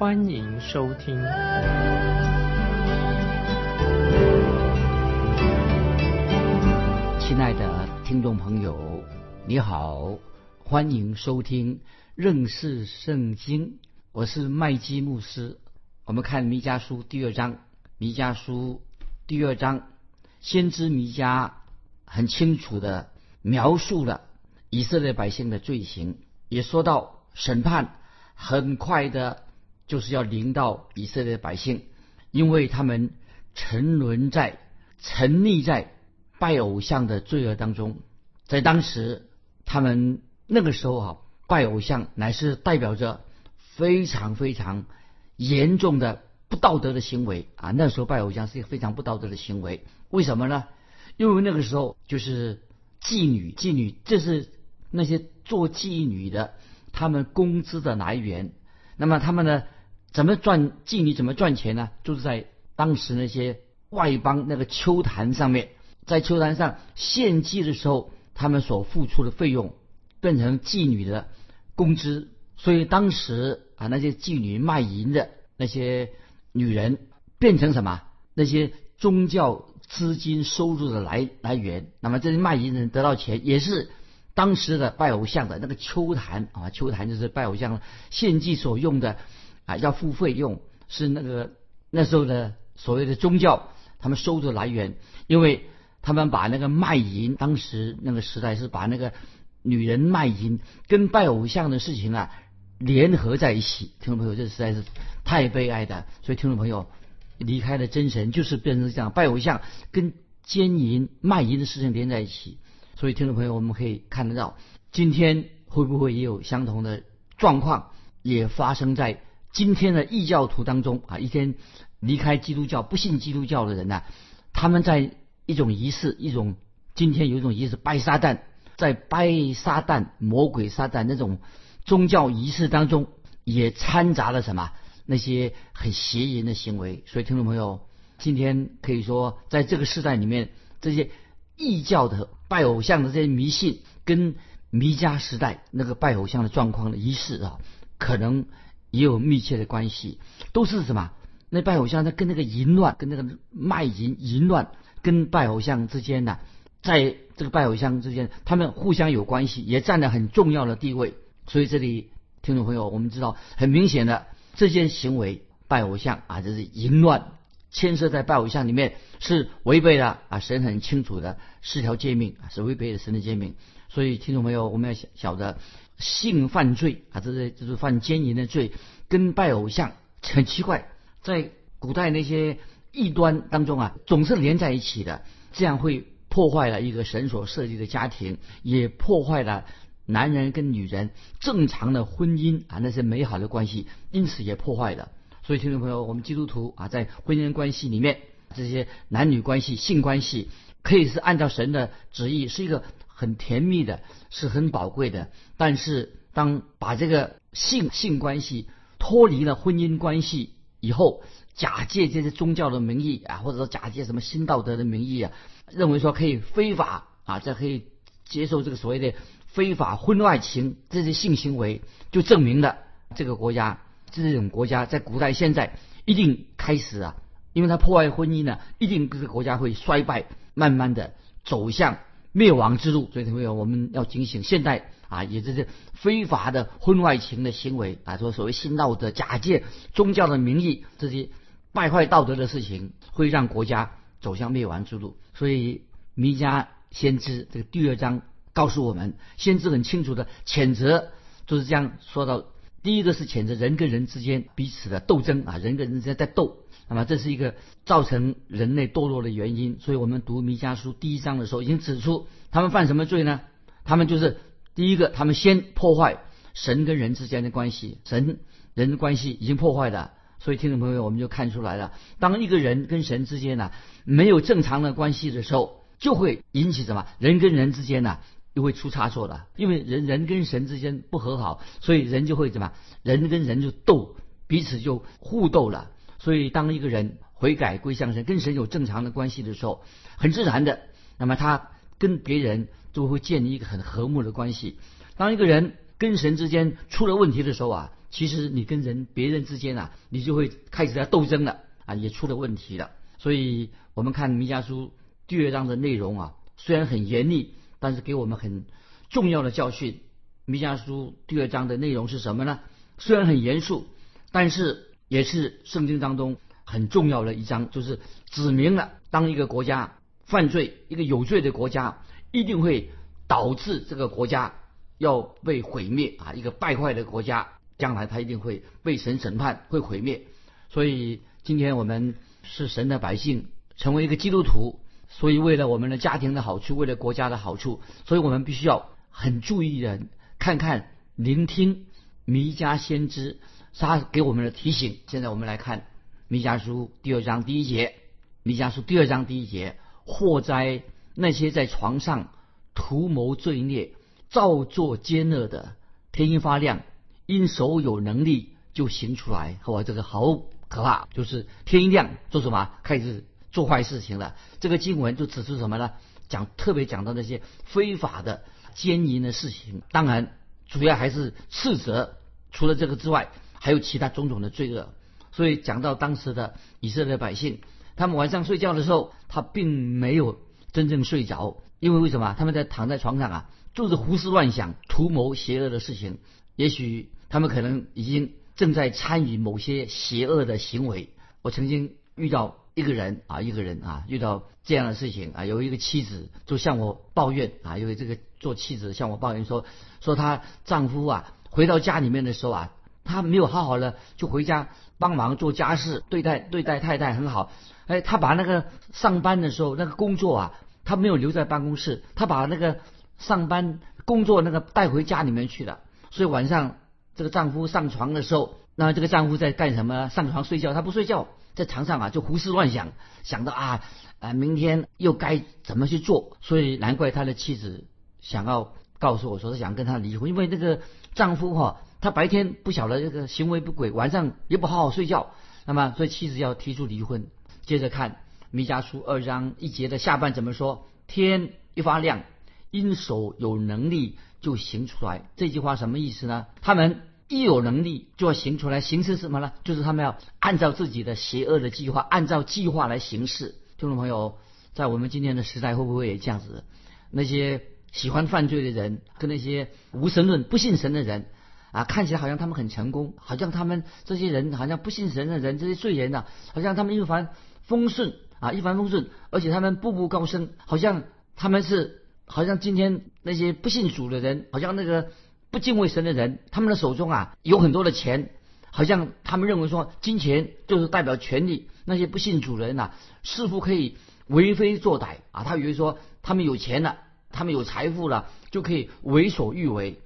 欢迎收听。亲爱的听众朋友，你好，欢迎收听认识圣经。我是麦基牧师。我们看弥迦书第二章，弥迦书第二章，先知弥迦。很清楚的描述了以色列百姓的罪行，也说到审判很快的，就是要临到以色列百姓，因为他们沉沦在、沉溺在拜偶像的罪恶当中。在当时，他们那个时候啊，拜偶像乃是代表着非常非常严重的不道德的行为啊。那时候拜偶像是一个非常不道德的行为，为什么呢？因为那个时候就是妓女，妓女这是那些做妓女的他们工资的来源。那么他们呢，怎么赚妓女怎么赚钱呢？就是在当时那些外邦那个秋坛上面，在秋坛上献祭的时候，他们所付出的费用变成妓女的工资。所以当时啊，那些妓女卖淫的那些女人变成什么？那些宗教。资金收入的来来源，那么这些卖淫人得到钱，也是当时的拜偶像的那个秋坛啊，秋坛就是拜偶像献祭所用的啊，要付费用，是那个那时候的所谓的宗教他们收入来源，因为他们把那个卖淫，当时那个时代是把那个女人卖淫跟拜偶像的事情啊联合在一起，听众朋友，这实在是太悲哀的，所以听众朋友。离开了真神，就是变成这样拜偶像，跟奸淫卖淫的事情连在一起。所以听众朋友，我们可以看得到，今天会不会也有相同的状况，也发生在今天的异教徒当中啊？一天离开基督教、不信基督教的人呢，他们在一种仪式，一种今天有一种仪式拜撒旦，在拜撒旦、魔鬼撒旦那种宗教仪式当中，也掺杂了什么？那些很邪淫的行为，所以听众朋友，今天可以说，在这个时代里面，这些异教的拜偶像的这些迷信，跟弥迦时代那个拜偶像的状况的仪式啊，可能也有密切的关系。都是什么？那拜偶像，他跟那个淫乱，跟那个卖淫淫乱，跟拜偶像之间呢，在这个拜偶像之间，他们互相有关系，也占了很重要的地位。所以这里听众朋友，我们知道很明显的。这件行为拜偶像啊，这是淫乱，牵涉在拜偶像里面是违背了啊神很清楚的四条诫命啊，是违背了神的诫命。所以听众朋友，我们要晓晓得性犯罪啊，这是就是犯奸淫的罪，跟拜偶像很奇怪，在古代那些异端当中啊，总是连在一起的，这样会破坏了一个神所设计的家庭，也破坏了。男人跟女人正常的婚姻啊，那些美好的关系，因此也破坏了。所以听众朋友，我们基督徒啊，在婚姻关系里面，这些男女关系、性关系，可以是按照神的旨意，是一个很甜蜜的，是很宝贵的。但是当把这个性性关系脱离了婚姻关系以后，假借这些宗教的名义啊，或者说假借什么新道德的名义啊，认为说可以非法啊，这可以接受这个所谓的。非法婚外情这些性行为，就证明了这个国家这种国家在古代现在一定开始啊，因为它破坏婚姻呢，一定这个国家会衰败，慢慢的走向灭亡之路。所以朋友，我们要警醒，现代啊，也就是非法的婚外情的行为啊，说所谓新道德、假借宗教的名义这些败坏道德的事情，会让国家走向灭亡之路。所以弥迦先知这个第二章。告诉我们，先知很清楚的谴责，就是这样说到。第一个是谴责人跟人之间彼此的斗争啊，人跟人之间在斗，那么这是一个造成人类堕落的原因。所以我们读弥迦书第一章的时候，已经指出他们犯什么罪呢？他们就是第一个，他们先破坏神跟人之间的关系，神人的关系已经破坏了，所以听众朋友，我们就看出来了，当一个人跟神之间呢没有正常的关系的时候，就会引起什么？人跟人之间呢又会出差错的，因为人人跟神之间不和好，所以人就会怎么？人跟人就斗，彼此就互斗了。所以当一个人悔改归向神，跟神有正常的关系的时候，很自然的，那么他跟别人就会建立一个很和睦的关系。当一个人跟神之间出了问题的时候啊。其实你跟人、别人之间啊，你就会开始在斗争了啊，也出了问题了。所以，我们看弥迦书第二章的内容啊，虽然很严厉，但是给我们很重要的教训。弥迦书第二章的内容是什么呢？虽然很严肃，但是也是圣经当中很重要的一章，就是指明了当一个国家犯罪，一个有罪的国家，一定会导致这个国家要被毁灭啊，一个败坏的国家。将来他一定会被神审判，会毁灭。所以今天我们是神的百姓，成为一个基督徒。所以为了我们的家庭的好处，为了国家的好处，所以我们必须要很注意的看看、聆听弥迦先知他给我们的提醒。现在我们来看弥迦书第二章第一节。弥迦书第二章第一节：祸灾那些在床上图谋罪孽、造作奸恶的，天一发亮。因手有能力就行出来，哇，这个好可怕！就是天一亮做什么，开始做坏事情了。这个经文就指出什么呢？讲特别讲到那些非法的奸淫的事情。当然，主要还是斥责。除了这个之外，还有其他种种的罪恶。所以讲到当时的以色列百姓，他们晚上睡觉的时候，他并没有真正睡着，因为为什么？他们在躺在床上啊，就是胡思乱想，图谋邪恶的事情。也许。他们可能已经正在参与某些邪恶的行为。我曾经遇到一个人啊，一个人啊，遇到这样的事情啊，有一个妻子就向我抱怨啊，因为这个做妻子向我抱怨说，说她丈夫啊回到家里面的时候啊，他没有好好的就回家帮忙做家事，对待对待太太很好。哎，他把那个上班的时候那个工作啊，他没有留在办公室，他把那个上班工作那个带回家里面去了，所以晚上。这个丈夫上床的时候，那这个丈夫在干什么？上床睡觉，他不睡觉，在床上啊就胡思乱想，想到啊啊明天又该怎么去做，所以难怪他的妻子想要告诉我说是想跟他离婚，因为这个丈夫哈，他白天不晓得这个行为不轨，晚上也不好好睡觉，那么所以妻子要提出离婚。接着看弥迦书二章一节的下半怎么说？天一发亮，因手有能力就行出来。这句话什么意思呢？他们。一有能力就要行出来，行是什么呢？就是他们要按照自己的邪恶的计划，按照计划来行事。听众朋友，在我们今天的时代，会不会也这样子？那些喜欢犯罪的人，跟那些无神论、不信神的人啊，看起来好像他们很成功，好像他们这些人好像不信神的人，这些罪人呢，好像他们一帆风顺啊，一帆风顺，而且他们步步高升，好像他们是，好像今天那些不信主的人，好像那个。不敬畏神的人，他们的手中啊有很多的钱，好像他们认为说金钱就是代表权力。那些不信主人呐，似乎可以为非作歹啊。他以为说他们有钱了，他们有财富了，就可以为所欲为。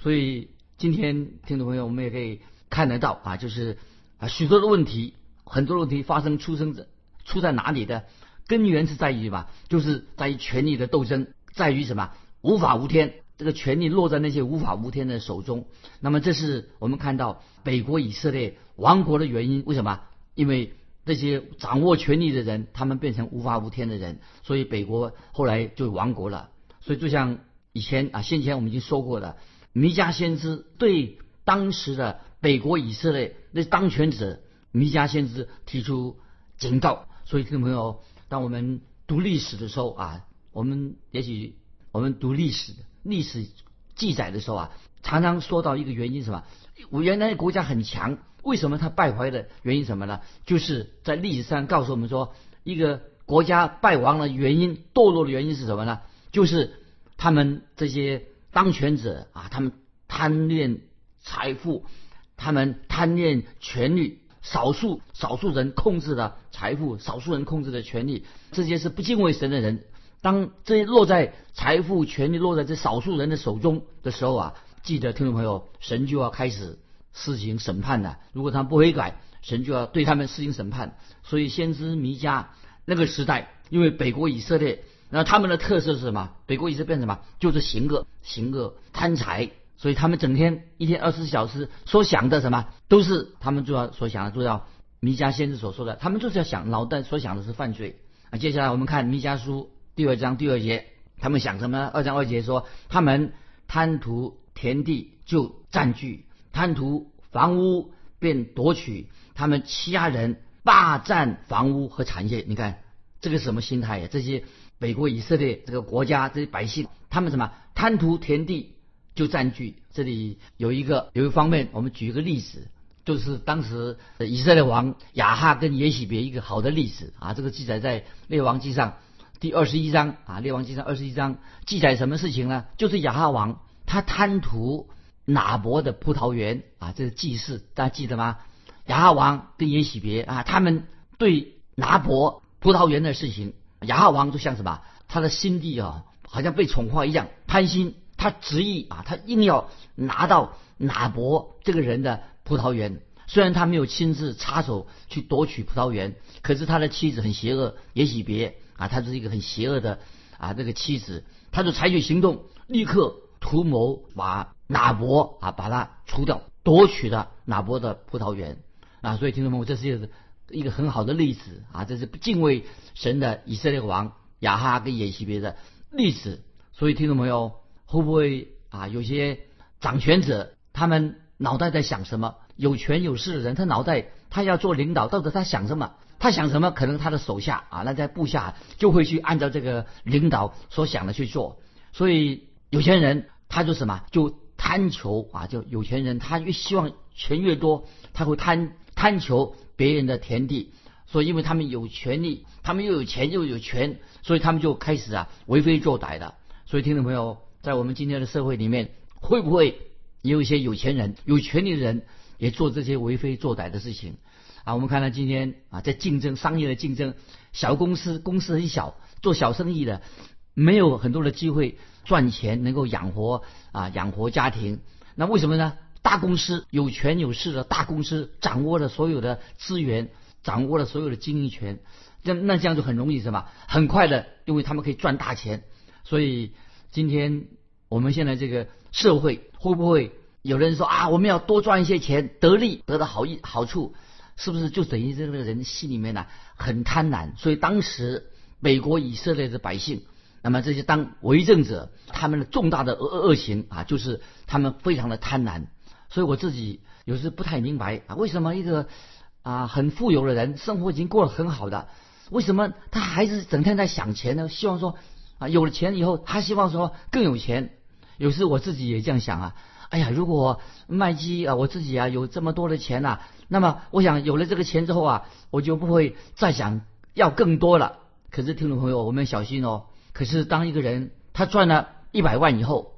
所以今天听众朋友，我们也可以看得到啊，就是啊许多的问题，很多的问题发生出生者出在哪里的根源是在于什么，就是在于权力的斗争，在于什么无法无天。这个权力落在那些无法无天的手中，那么这是我们看到北国以色列亡国的原因。为什么？因为这些掌握权力的人，他们变成无法无天的人，所以北国后来就亡国了。所以就像以前啊，先前我们已经说过的，弥迦先知对当时的北国以色列那当权者弥迦先知提出警告。所以听众朋友，当我们读历史的时候啊，我们也许我们读历史。历史记载的时候啊，常常说到一个原因什么？我原来国家很强，为什么它败坏的原因什么呢？就是在历史上告诉我们说，一个国家败亡的原因、堕落的原因是什么呢？就是他们这些当权者啊，他们贪恋财富，他们贪恋权力，少数少数人控制的财富，少数人控制的权利，这些是不敬畏神的人。当这些落在财富、权力落在这少数人的手中的时候啊，记得听众朋友，神就要开始施行审判了。如果他们不悔改，神就要对他们施行审判。所以先知弥迦那个时代，因为北国以色列，那他们的特色是什么？北国以色变什么？就是行恶、行恶、贪财。所以他们整天一天二十四小时所想的什么，都是他们主要所想的，主要弥迦先知所说的，他们就是要想脑袋所想的是犯罪啊。接下来我们看弥迦书第二章第二节，他们想什么？二章二节说，他们贪图田地就占据，贪图房屋便夺取，他们欺压人，霸占房屋和产业。你看这个什么心态呀？这些北国以色列这个国家这些百姓，他们什么贪图田地？就占据这里有一个有一方面，我们举一个例子，就是当时以色列王亚哈跟耶喜别一个好的例子啊。这个记载在列王记上第二十一章啊，列王记上二十一章记载什么事情呢？就是亚哈王他贪图拿伯的葡萄园啊，这是祭祀，大家记得吗？亚哈王跟耶喜别啊，他们对拿伯葡萄园的事情，亚哈王就像什么？他的心地啊，好像被宠坏一样，贪心。他执意啊，他硬要拿到拿伯这个人的葡萄园。虽然他没有亲自插手去夺取葡萄园，可是他的妻子很邪恶，也许别啊，他是一个很邪恶的啊这个妻子，他就采取行动，立刻图谋把拿伯啊把他除掉，夺取了拿伯的葡萄园啊。所以听众朋友，这是一个很好的例子啊，这是敬畏神的以色列王亚哈跟耶西别的例子。所以听众朋友。会不会啊？有些掌权者，他们脑袋在想什么？有权有势的人，他脑袋他要做领导，到底他想什么？他想什么？可能他的手下啊，那在部下就会去按照这个领导所想的去做。所以有钱人他就什么？就贪求啊！就有钱人他越希望钱越多，他会贪贪求别人的田地。所以因为他们有权利，他们又有钱又有权，所以他们就开始啊为非作歹的。所以听众朋友。在我们今天的社会里面，会不会也有一些有钱人、有权利的人也做这些为非作歹的事情？啊，我们看到今天啊，在竞争、商业的竞争，小公司公司很小，做小生意的没有很多的机会赚钱，能够养活啊养活家庭。那为什么呢？大公司有权有势的大公司掌握了所有的资源，掌握了所有的经营权，那那这样就很容易什么？很快的，因为他们可以赚大钱，所以。今天我们现在这个社会会不会有人说啊，我们要多赚一些钱，得利得到好一好处，是不是就等于这个人心里面呢很贪婪？所以当时美国以色列的百姓，那么这些当为政者，他们的重大的恶恶行啊，就是他们非常的贪婪。所以我自己有时不太明白啊，为什么一个啊很富有的人，生活已经过得很好的，为什么他还是整天在想钱呢？希望说。啊，有了钱以后，他希望说更有钱。有时我自己也这样想啊，哎呀，如果麦基啊，我自己啊有这么多的钱呐，那么我想有了这个钱之后啊，我就不会再想要更多了。可是听众朋友，我们小心哦。可是当一个人他赚了一百万以后，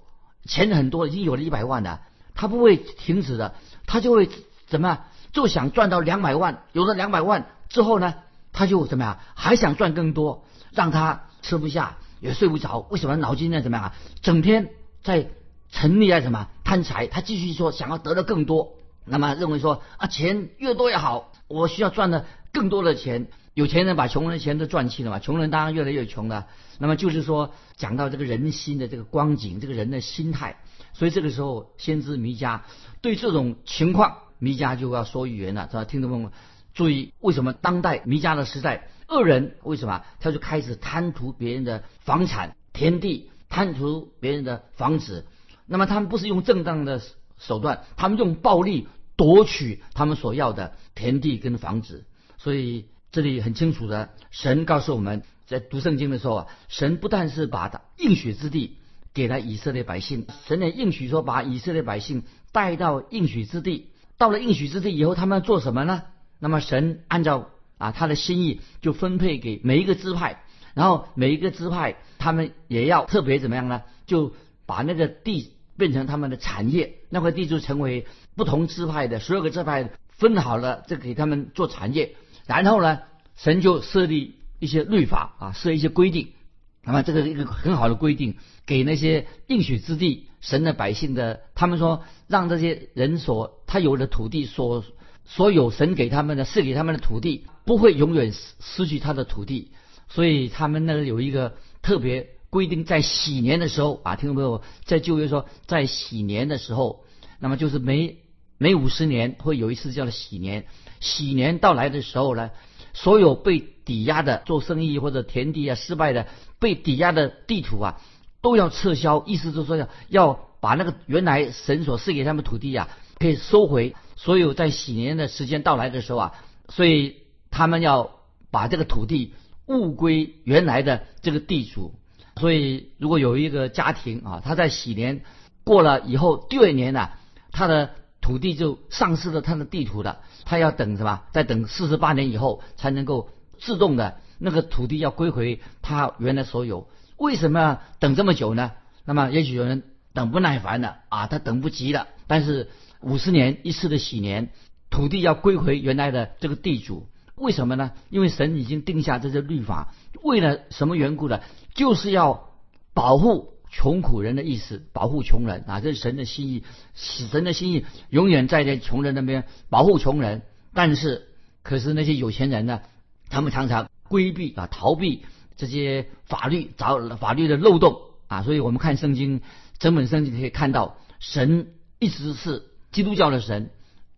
钱很多，已经有了一百万了，他不会停止的，他就会怎么样？就想赚到两百万。有了两百万之后呢，他就怎么样？还想赚更多，让他吃不下。也睡不着，为什么脑筋呢？怎么样啊？整天在沉溺在什么贪财？他继续说想要得到更多，那么认为说啊钱越多越好，我需要赚的更多的钱。有钱人把穷人的钱都赚去了嘛，穷人当然越来越穷了。那么就是说讲到这个人心的这个光景，这个人的心态。所以这个时候，先知弥迦对这种情况，弥迦就要说预言了，是吧？听众朋友注意，为什么当代弥迦的时代？恶人为什么他就开始贪图别人的房产、田地，贪图别人的房子？那么他们不是用正当的手段，他们用暴力夺取他们所要的田地跟房子。所以这里很清楚的，神告诉我们在读圣经的时候啊，神不但是把他应许之地给了以色列百姓，神也应许说把以色列百姓带到应许之地。到了应许之地以后，他们要做什么呢？那么神按照。啊，他的心意就分配给每一个支派，然后每一个支派他们也要特别怎么样呢？就把那个地变成他们的产业，那块地就成为不同支派的所有个支派分好了，这给他们做产业。然后呢，神就设立一些律法啊，设一些规定。那么这个一个很好的规定，给那些应许之地神的百姓的，他们说让这些人所他有的土地所。所有神给他们的赐给他们的土地，不会永远失失去他的土地，所以他们那有一个特别规定，在喜年的时候啊，听众朋友在旧约说，在喜年的时候，那么就是每每五十年会有一次叫做喜年，喜年到来的时候呢，所有被抵押的做生意或者田地啊失败的被抵押的地图啊，都要撤销，意思就是说要要把那个原来神所赐给他们土地啊，可以收回。所有在喜年的时间到来的时候啊，所以他们要把这个土地物归原来的这个地主。所以如果有一个家庭啊，他在喜年过了以后，第二年呢，他的土地就丧失了他的地图了。他要等什么？再等四十八年以后才能够自动的那个土地要归回他原来所有。为什么等这么久呢？那么也许有人等不耐烦了啊，他等不及了。但是。五十年一次的喜年，土地要归回原来的这个地主，为什么呢？因为神已经定下这些律法，为了什么缘故呢？就是要保护穷苦人的意思，保护穷人啊，这是神的心意。神的心意永远在这穷人那边保护穷人，但是可是那些有钱人呢，他们常常规避啊，逃避这些法律找法律的漏洞啊，所以我们看圣经整本圣经可以看到，神一直是。基督教的神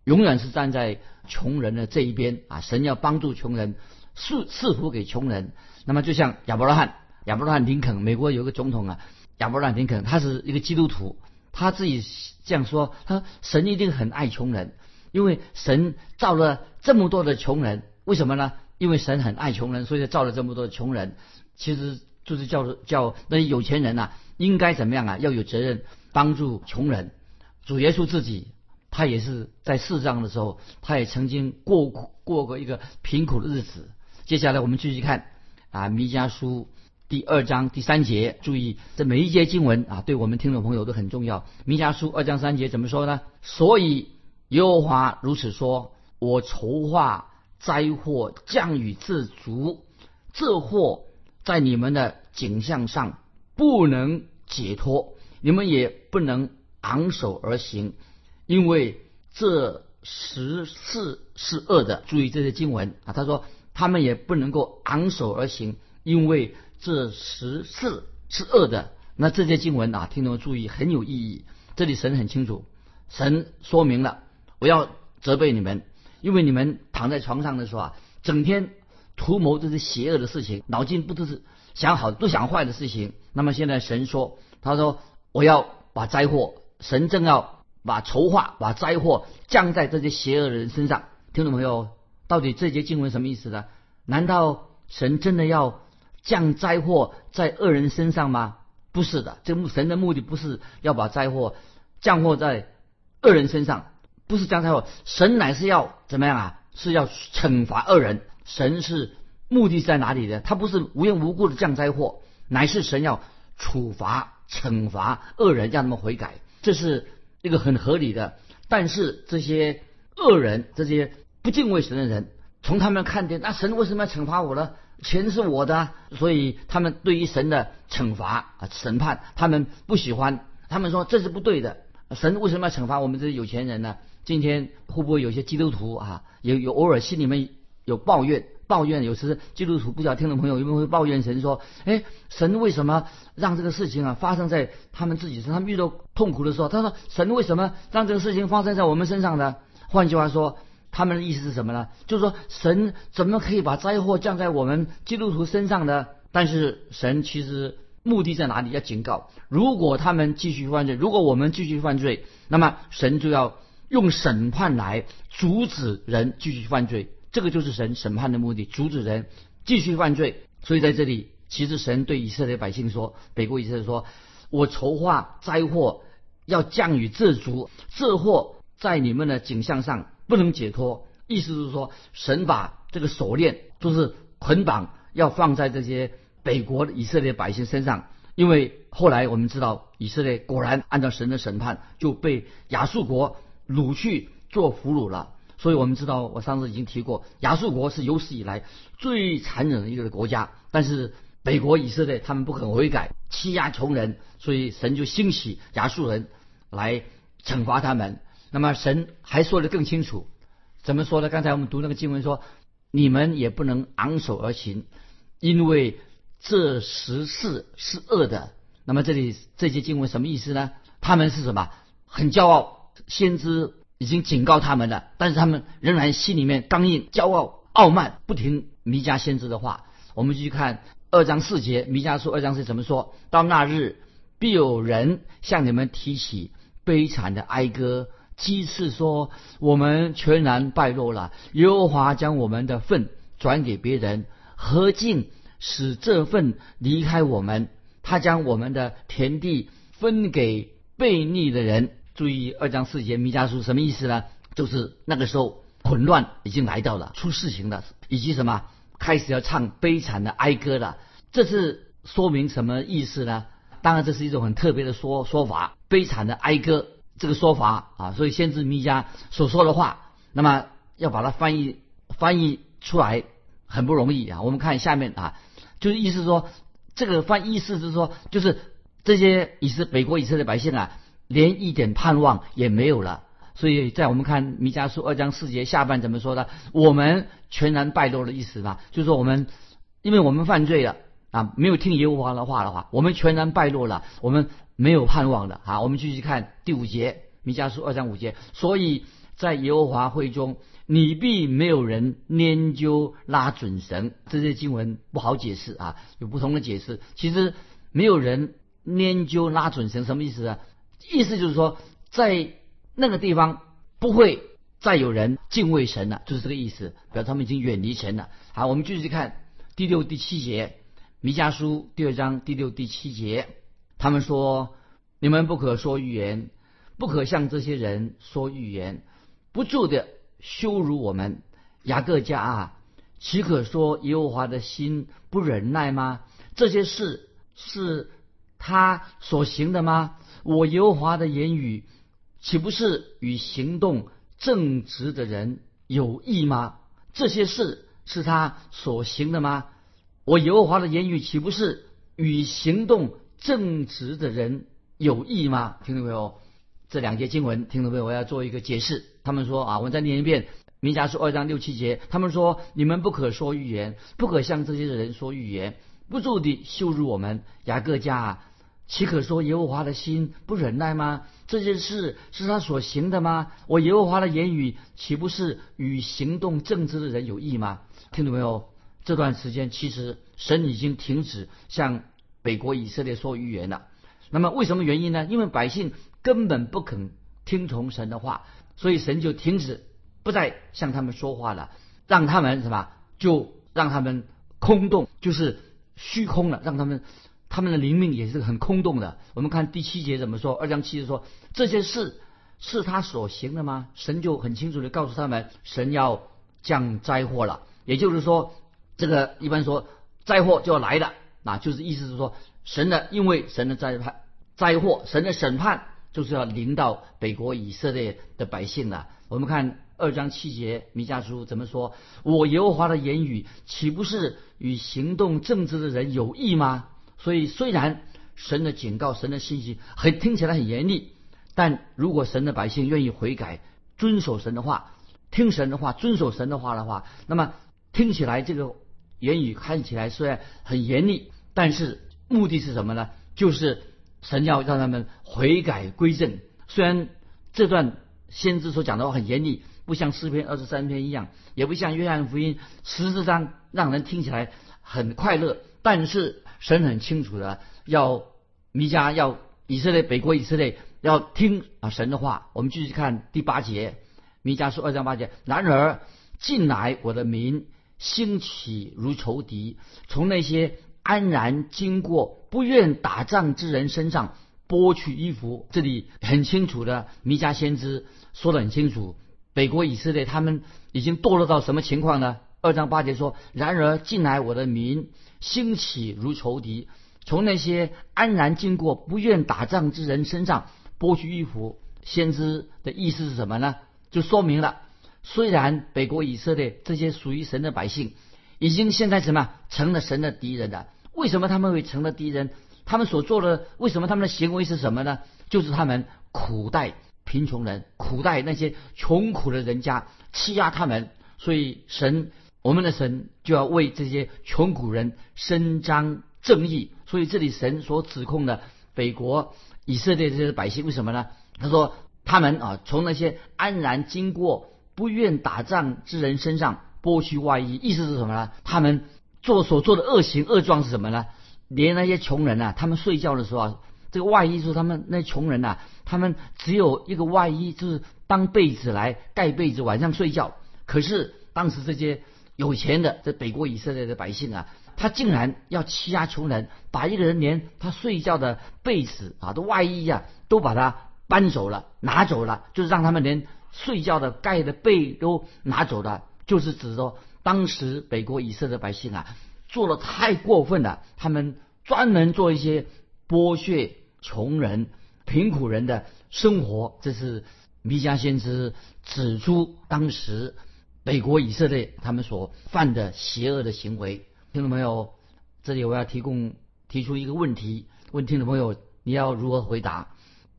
永远是站在穷人的这一边啊！神要帮助穷人，赐赐福给穷人。那么就像亚伯拉罕、亚伯拉罕林肯，美国有个总统啊，亚伯拉罕林肯，他是一个基督徒，他自己这样说：他神一定很爱穷人，因为神造了这么多的穷人，为什么呢？因为神很爱穷人，所以造了这么多的穷人。其实就是叫叫那些有钱人呐，应该怎么样啊？要有责任帮助穷人。主耶稣自己。他也是在世上的时候，他也曾经过过过一个贫苦的日子。接下来我们继续看啊，《弥迦书》第二章第三节，注意这每一节经文啊，对我们听众朋友都很重要。《弥迦书》二章三节怎么说呢？所以耶和华如此说：我筹划灾祸降雨自足，这祸在你们的景象上不能解脱，你们也不能昂首而行。因为这十事是恶的，注意这些经文啊。他说他们也不能够昂首而行，因为这十事是恶的。那这些经文啊，听众注意很有意义。这里神很清楚，神说明了我要责备你们，因为你们躺在床上的时候啊，整天图谋这些邪恶的事情，脑筋不都是想好都想坏的事情。那么现在神说，他说我要把灾祸，神正要。把筹划、把灾祸降在这些邪恶的人身上，听众朋友，到底这节经文什么意思呢？难道神真的要降灾祸在恶人身上吗？不是的，这神的目的不是要把灾祸降祸在恶人身上，不是降灾祸，神乃是要怎么样啊？是要惩罚恶人。神是目的是在哪里呢？他不是无缘无故的降灾祸，乃是神要处罚、惩罚恶人，让他们悔改。这是。一个很合理的，但是这些恶人、这些不敬畏神的人，从他们看见，那神为什么要惩罚我呢？钱是我的，所以他们对于神的惩罚啊、审判，他们不喜欢。他们说这是不对的，神为什么要惩罚我们这些有钱人呢？今天会不会有些基督徒啊，有有偶尔心里面有抱怨？抱怨有时基督徒不知道听众朋友有没有会抱怨神说，哎，神为什么让这个事情啊发生在他们自己身上？他们遇到痛苦的时候，他说神为什么让这个事情发生在我们身上呢？换句话说，他们的意思是什么呢？就是说神怎么可以把灾祸降在我们基督徒身上呢？但是神其实目的在哪里？要警告，如果他们继续犯罪，如果我们继续犯罪，那么神就要用审判来阻止人继续犯罪。这个就是神审判的目的，阻止人继续犯罪。所以在这里，其实神对以色列百姓说：“北国以色列说，我筹划灾祸要降雨自足，这祸在你们的景象上不能解脱。”意思是说，神把这个锁链就是捆绑，要放在这些北国以色列百姓身上。因为后来我们知道，以色列果然按照神的审判，就被亚述国掳去做俘虏了。所以我们知道，我上次已经提过，亚述国是有史以来最残忍的一个国家。但是北国以色列他们不肯悔改，欺压穷人，所以神就兴起亚述人来惩罚他们。那么神还说的更清楚，怎么说呢？刚才我们读那个经文说，你们也不能昂首而行，因为这十事是恶的。那么这里这些经文什么意思呢？他们是什么？很骄傲，先知已经警告他们了，但是他们仍然心里面刚硬、骄傲、傲慢，不听弥迦先知的话。我们继续看二章四节，弥迦书二章是怎么说？到那日，必有人向你们提起悲惨的哀歌。祭次说：“我们全然败落了。耶和华将我们的份转给别人，何竟使这份离开我们？他将我们的田地分给悖逆的人。注意二章四节弥迦书什么意思呢？就是那个时候混乱已经来到了，出事情了，以及什么开始要唱悲惨的哀歌了。这是说明什么意思呢？当然，这是一种很特别的说说法，悲惨的哀歌。”这个说法啊，所以先知弥迦所说的话，那么要把它翻译翻译出来很不容易啊。我们看下面啊，就是意思说，这个翻意思是说，就是这些以色北国以色列百姓啊，连一点盼望也没有了。所以在我们看弥迦书二章四节下半怎么说的？我们全然败落的意思吧，就是说我们因为我们犯罪了啊，没有听耶和华的话的话，我们全然败落了，我们。没有盼望的啊！我们继续看第五节，弥迦书二章五节。所以在耶和华会中，你必没有人拈究拉准绳。这些经文不好解释啊，有不同的解释。其实没有人拈究拉准绳什么意思呢？意思就是说，在那个地方不会再有人敬畏神了，就是这个意思。表示他们已经远离神了。好，我们继续看第六、第七节，弥迦书第二章第六、第七节。他们说：“你们不可说预言，不可向这些人说预言，不住的羞辱我们。雅各家啊，岂可说耶和华的心不忍耐吗？这些事是他所行的吗？我耶和华的言语岂不是与行动正直的人有益吗？这些事是他所行的吗？我耶和华的言语岂不是与行动？”正直的人有益吗？听懂没有？这两节经文听懂没有？我要做一个解释。他们说啊，我再念一遍《弥迦书》二章六七节。他们说，你们不可说预言，不可向这些人说预言，不住地羞辱我们。雅各家，岂可说耶和华的心不忍耐吗？这件事是他所行的吗？我耶和华的言语岂不是与行动正直的人有益吗？听懂没有？这段时间其实神已经停止向。北国以色列说预言了，那么为什么原因呢？因为百姓根本不肯听从神的话，所以神就停止不再向他们说话了，让他们什么？就让他们空洞，就是虚空了，让他们他们的灵命也是很空洞的。我们看第七节怎么说？二章七节说这些事是他所行的吗？神就很清楚的告诉他们，神要降灾祸了，也就是说，这个一般说灾祸就要来了。那就是意思是说，神的因为神的灾判灾祸，神的审判就是要临到北国以色列的百姓了。我们看二章七节弥迦书怎么说？我耶和华的言语岂不是与行动正直的人有益吗？所以虽然神的警告、神的信息很听起来很严厉，但如果神的百姓愿意悔改、遵守神的话、听神的话、遵守神的话的话，那么听起来这个言语看起来虽然很严厉。但是目的是什么呢？就是神要让他们悔改归正。虽然这段先知所讲的话很严厉，不像诗篇二十三篇一样，也不像约翰福音十四章让人听起来很快乐。但是神很清楚的要弥迦要以色列北国以色列要听啊神的话。我们继续看第八节，弥迦说二章八节：然而近来我的民兴起如仇敌，从那些。安然经过不愿打仗之人身上剥去衣服，这里很清楚的弥迦先知说得很清楚，北国以色列他们已经堕落到什么情况呢？二章八节说：“然而近来我的民兴起如仇敌，从那些安然经过不愿打仗之人身上剥去衣服。”先知的意思是什么呢？就说明了，虽然北国以色列这些属于神的百姓。已经现在什么成了神的敌人了？为什么他们会成了敌人？他们所做的，为什么他们的行为是什么呢？就是他们苦待贫穷人，苦待那些穷苦的人家，欺压他们。所以神，我们的神就要为这些穷苦人伸张正义。所以这里神所指控的北国以色列这些百姓，为什么呢？他说他们啊，从那些安然经过、不愿打仗之人身上剥去外衣，意思是什么呢？他们做所做的恶行恶状是什么呢？连那些穷人呐，他们睡觉的时候啊，这个外衣就是他们那穷人呐，他们只有一个外衣，就是当被子来盖被子，晚上睡觉。可是当时这些有钱的这北国以色列的百姓啊，他竟然要欺压穷人，把一个人连他睡觉的被子啊、的外衣呀，都把它搬走了，拿走了，就是让他们连睡觉的盖的被都拿走了，就是指说当时北国以色列百姓啊。做的太过分了，他们专门做一些剥削穷人、贫苦人的生活，这是弥迦先知指出当时北国以色列他们所犯的邪恶的行为。听众朋友，这里我要提供提出一个问题，问听众朋友你要如何回答？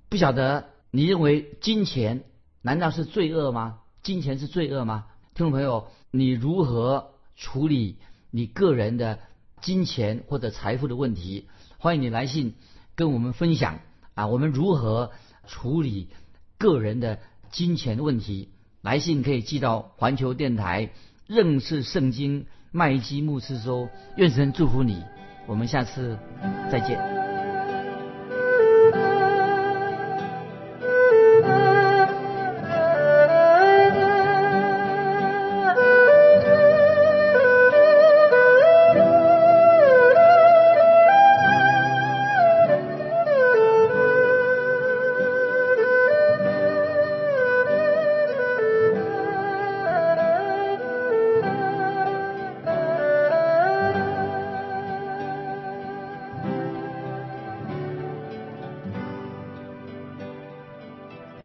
不晓得你认为金钱难道是罪恶吗？金钱是罪恶吗？听众朋友，你如何处理？你个人的金钱或者财富的问题，欢迎你来信跟我们分享啊！我们如何处理个人的金钱问题？来信可以寄到环球电台认识圣经麦基牧师收。愿神祝福你，我们下次再见。